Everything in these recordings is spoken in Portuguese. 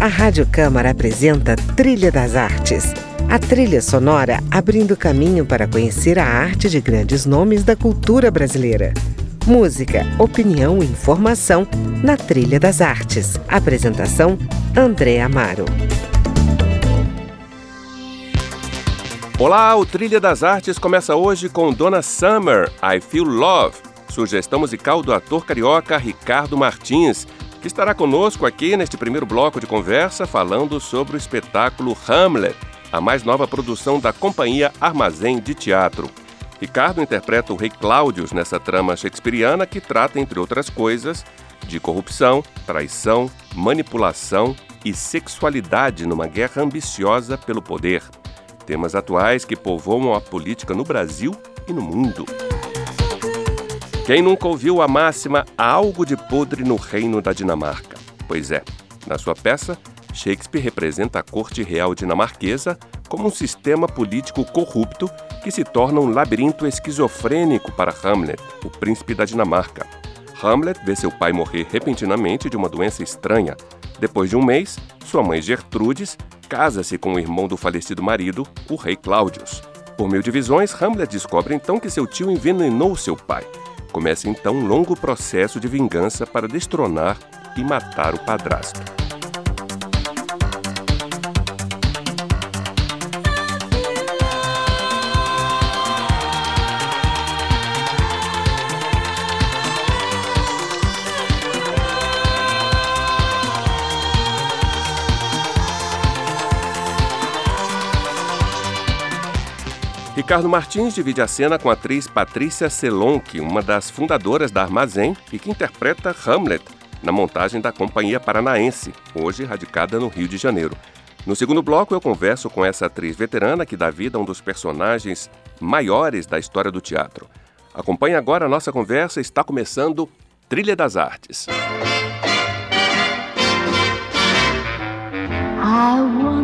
A Rádio Câmara apresenta Trilha das Artes. A trilha sonora abrindo caminho para conhecer a arte de grandes nomes da cultura brasileira. Música, opinião e informação na Trilha das Artes. Apresentação: André Amaro. Olá, o Trilha das Artes começa hoje com Donna Summer, I Feel Love, sugestão musical do ator carioca Ricardo Martins, que estará conosco aqui neste primeiro bloco de conversa falando sobre o espetáculo Hamlet, a mais nova produção da companhia Armazém de Teatro. Ricardo interpreta o rei Cláudius nessa trama shakespeariana que trata, entre outras coisas, de corrupção, traição, manipulação e sexualidade numa guerra ambiciosa pelo poder temas atuais que povoam a política no Brasil e no mundo. Quem nunca ouviu a máxima há algo de podre no reino da Dinamarca? Pois é, na sua peça, Shakespeare representa a corte real dinamarquesa como um sistema político corrupto que se torna um labirinto esquizofrênico para Hamlet, o príncipe da Dinamarca. Hamlet vê seu pai morrer repentinamente de uma doença estranha. Depois de um mês, sua mãe Gertrudes casa-se com o irmão do falecido marido, o rei Cláudius. Por meio de visões, Hamlet descobre então que seu tio envenenou seu pai. Começa então um longo processo de vingança para destronar e matar o padrasto. Ricardo Martins divide a cena com a atriz Patrícia Selonck, uma das fundadoras da Armazém e que interpreta Hamlet na montagem da Companhia Paranaense, hoje radicada no Rio de Janeiro. No segundo bloco, eu converso com essa atriz veterana que dá vida a um dos personagens maiores da história do teatro. Acompanhe agora a nossa conversa, está começando Trilha das Artes. I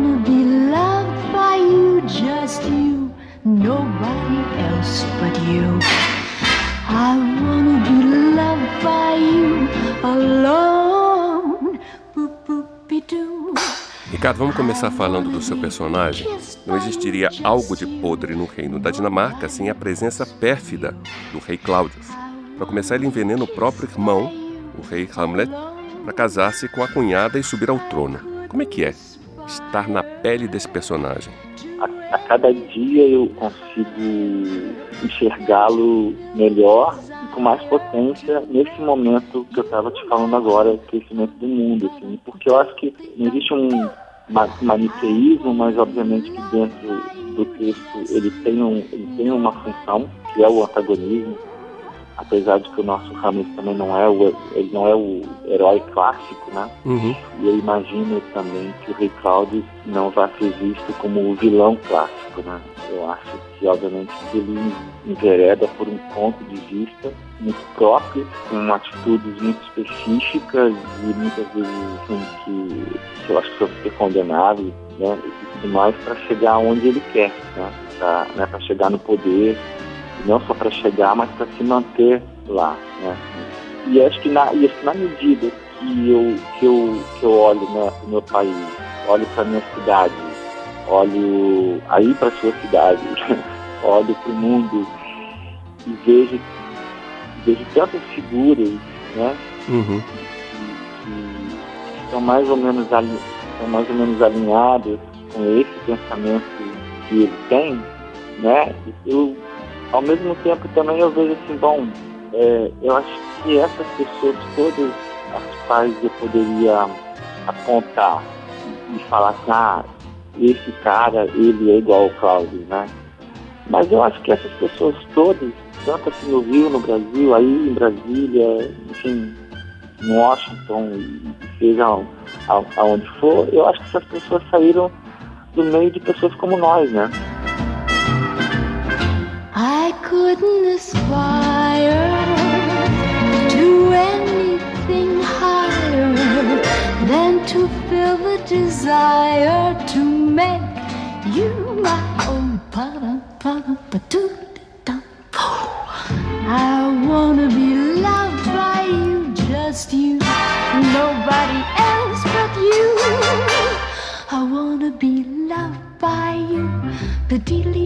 Ricardo, vamos começar falando do seu personagem. Não existiria algo de podre no reino da Dinamarca sem a presença pérfida do rei Cláudius. Para começar, ele envenena o próprio irmão, o rei Hamlet, para casar-se com a cunhada e subir ao trono. Como é que é estar na pele desse personagem? a, a cada dia eu consigo enxergá-lo melhor e com mais potência nesse momento que eu estava te falando agora, crescimento do mundo, assim, porque eu acho que não existe um maniqueísmo, mas obviamente que dentro do texto ele tem, um, ele tem uma função, que é o antagonismo, apesar de que o nosso Hamlet também não é o, ele não é o herói clássico, né? Uhum. E eu imagino também que o Rei Cláudio não vai ser visto como o vilão clássico, né? Eu acho que, obviamente, ele envereda por um ponto de vista muito próprio, com atitudes muito específicas e muitas vezes assim, que, que eu acho que são super condenáveis, né? E tudo mais para chegar onde ele quer, né? Para né, chegar no poder não só para chegar, mas para se manter lá. Né? E acho que na, e acho que na medida que eu, que eu, que eu olho né, para o meu país, olho para a minha cidade, olho aí para a sua cidade, olho para o mundo e vejo, vejo tantas figuras né, uhum. que, que, estão mais ou menos estão mais ou menos alinhadas com esse pensamento que ele tem, né? Eu ao mesmo tempo também eu vejo assim, bom, é, eu acho que essas pessoas todas as quais eu poderia apontar e falar assim, ah, esse cara, ele é igual ao Cláudio, né? Mas eu acho que essas pessoas todas, tanto aqui no Rio, no Brasil, aí em Brasília, enfim, em Washington, seja aonde for, eu acho que essas pessoas saíram do meio de pessoas como nós, né? couldn't aspire to anything higher than to feel the desire to make you my own. I wanna be loved by you, just you, nobody else but you. I wanna be loved by you, the dealie.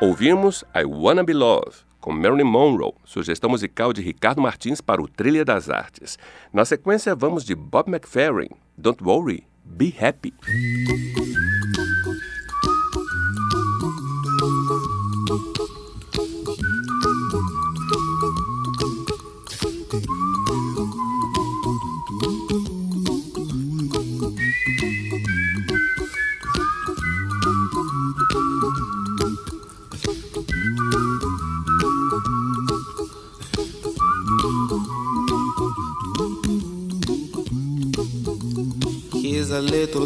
Ouvimos I Wanna Be Love, com Marilyn Monroe, sugestão musical de Ricardo Martins para o Trilha das Artes. Na sequência, vamos de Bob McFerrin, Don't Worry, Be Happy.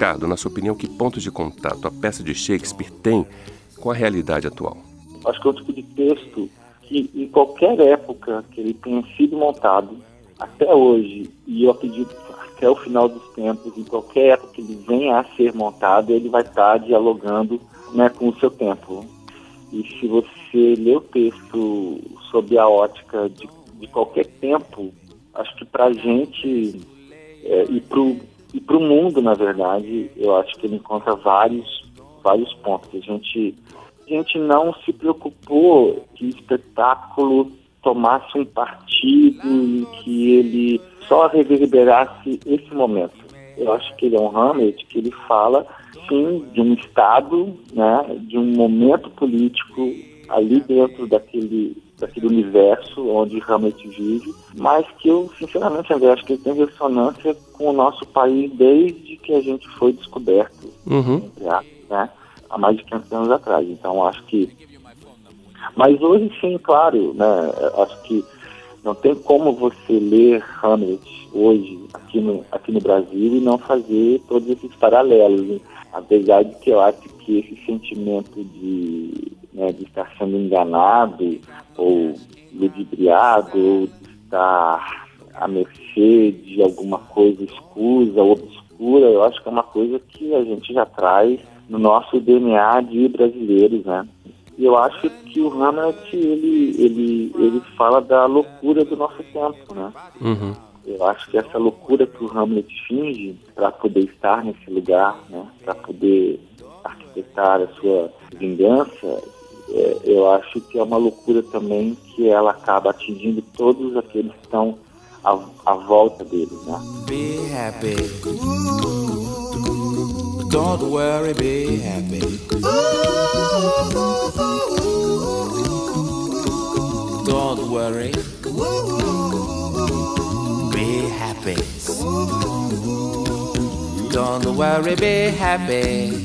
Ricardo, na sua opinião, que pontos de contato a peça de Shakespeare tem com a realidade atual? Acho que é um tipo de texto que, em qualquer época que ele tenha sido montado, até hoje, e eu acredito até o final dos tempos, em qualquer época que ele venha a ser montado, ele vai estar dialogando né, com o seu tempo. E se você lê o texto sob a ótica de, de qualquer tempo, acho que para a gente é, e para o e para o mundo, na verdade, eu acho que ele encontra vários, vários pontos. A gente, a gente não se preocupou que o espetáculo tomasse um partido e que ele só reverberasse esse momento. Eu acho que ele é um Hamlet que ele fala, sim, de um Estado, né, de um momento político ali dentro daquele daquele universo onde Hamlet vive, mas que eu, sinceramente, André, acho que ele tem ressonância com o nosso país desde que a gente foi descoberto, uhum. né, há mais de 500 anos atrás. Então, acho que... Mas hoje, sim, claro, né, acho que não tem como você ler Hamlet hoje aqui no, aqui no Brasil e não fazer todos esses paralelos, né? apesar de que eu acho que esse sentimento de né, de estar sendo enganado ou ludibriado ou de estar à mercê de alguma coisa escusa ou obscura, eu acho que é uma coisa que a gente já traz no nosso DNA de brasileiros, né? E eu acho que o Hamlet, ele, ele, ele fala da loucura do nosso tempo, né? Uhum. Eu acho que essa loucura que o Hamlet finge para poder estar nesse lugar, né? Para poder arquitetar a sua vingança, é, eu acho que é uma loucura também que ela acaba atingindo todos aqueles que estão à, à volta dele, né? Be happy. Don't worry, be happy. Don't worry. Be happy. Don't worry, be happy.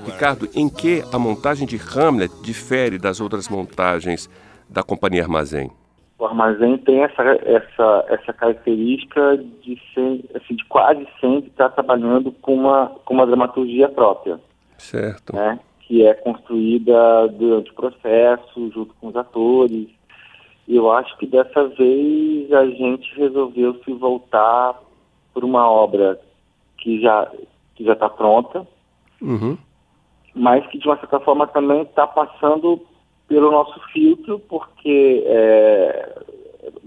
Ricardo, em que a montagem de Hamlet difere das outras montagens da Companhia Armazém? O Armazém tem essa, essa, essa característica de, ser, assim, de quase sempre estar trabalhando com uma, com uma dramaturgia própria. Certo. Né? Que é construída durante o processo, junto com os atores. E eu acho que dessa vez a gente resolveu se voltar por uma obra que já que já está pronta, uhum mas que de uma certa forma também está passando pelo nosso filtro, porque é,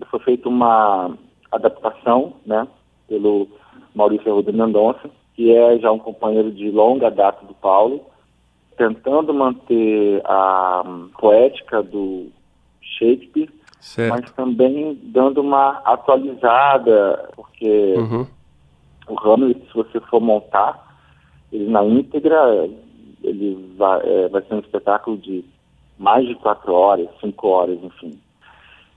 foi feita uma adaptação né, pelo Maurício Arruda Mendonça, que é já um companheiro de longa data do Paulo, tentando manter a poética do Shakespeare, certo. mas também dando uma atualizada, porque uhum. o Hamlet, se você for montar, ele na íntegra ele vai, é, vai ser um espetáculo de mais de quatro horas, cinco horas, enfim.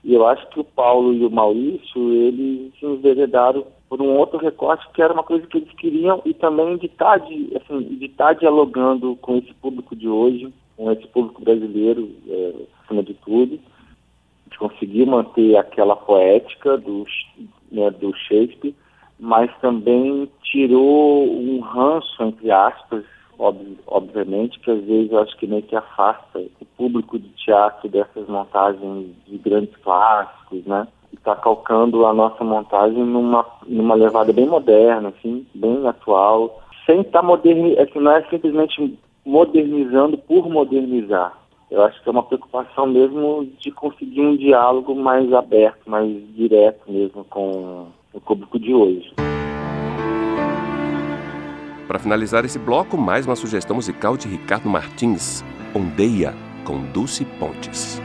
E eu acho que o Paulo e o Maurício, eles se enveredaram por um outro recorte que era uma coisa que eles queriam e também de estar, tá de, assim, de estar tá dialogando com esse público de hoje, com esse público brasileiro, é, acima de tudo, de conseguir manter aquela poética do, né, do Shakespeare, mas também tirou um ranço, entre aspas, ob, obviamente, que às vezes eu acho que meio que afasta o público de teatro dessas montagens de grandes clássicos, né? E está calcando a nossa montagem numa, numa levada bem moderna, assim, bem atual, sem estar tá modernizando, é que não é simplesmente modernizando por modernizar. Eu acho que é uma preocupação mesmo de conseguir um diálogo mais aberto, mais direto mesmo com o público de hoje. Para finalizar esse bloco, mais uma sugestão musical de Ricardo Martins, Ondeia, com Dulce Pontes.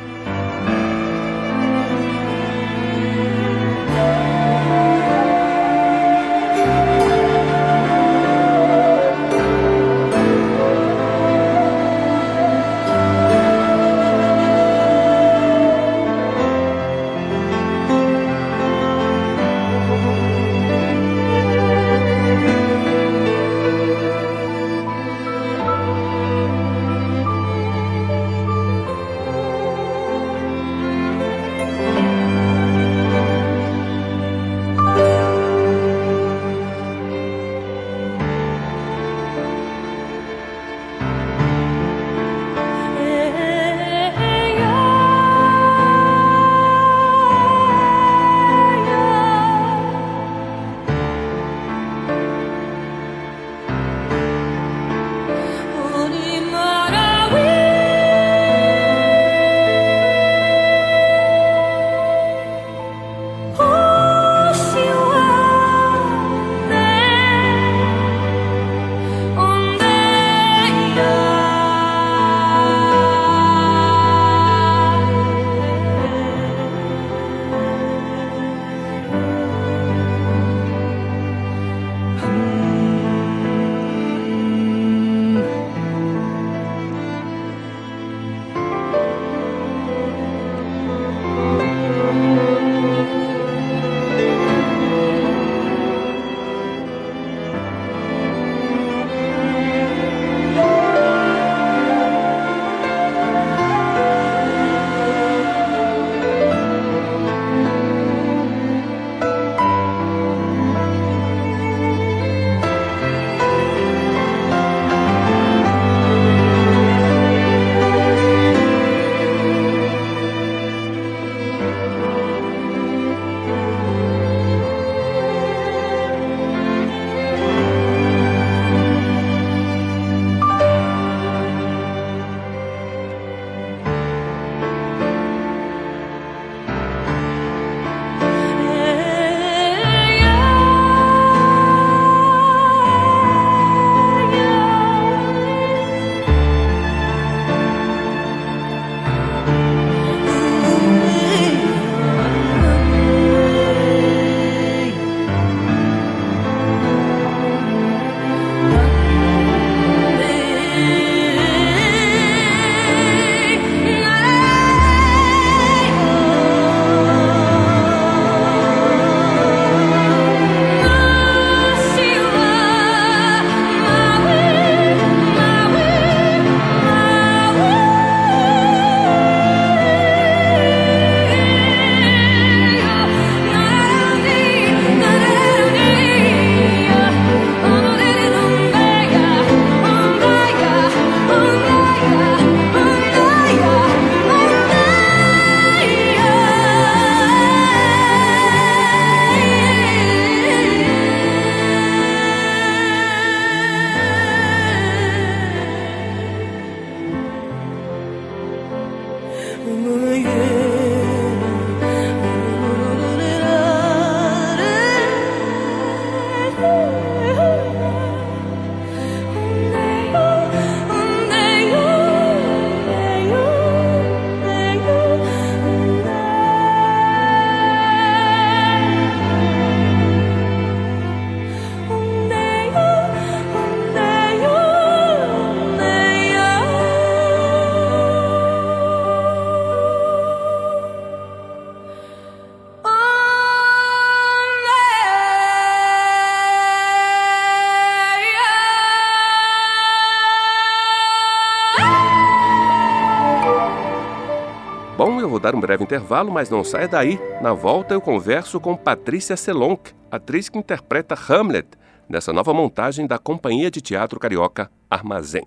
Um breve intervalo, mas não saia daí. Na volta eu converso com Patrícia Selonck, atriz que interpreta Hamlet, nessa nova montagem da Companhia de Teatro Carioca Armazém.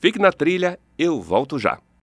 Fique na trilha, eu volto já.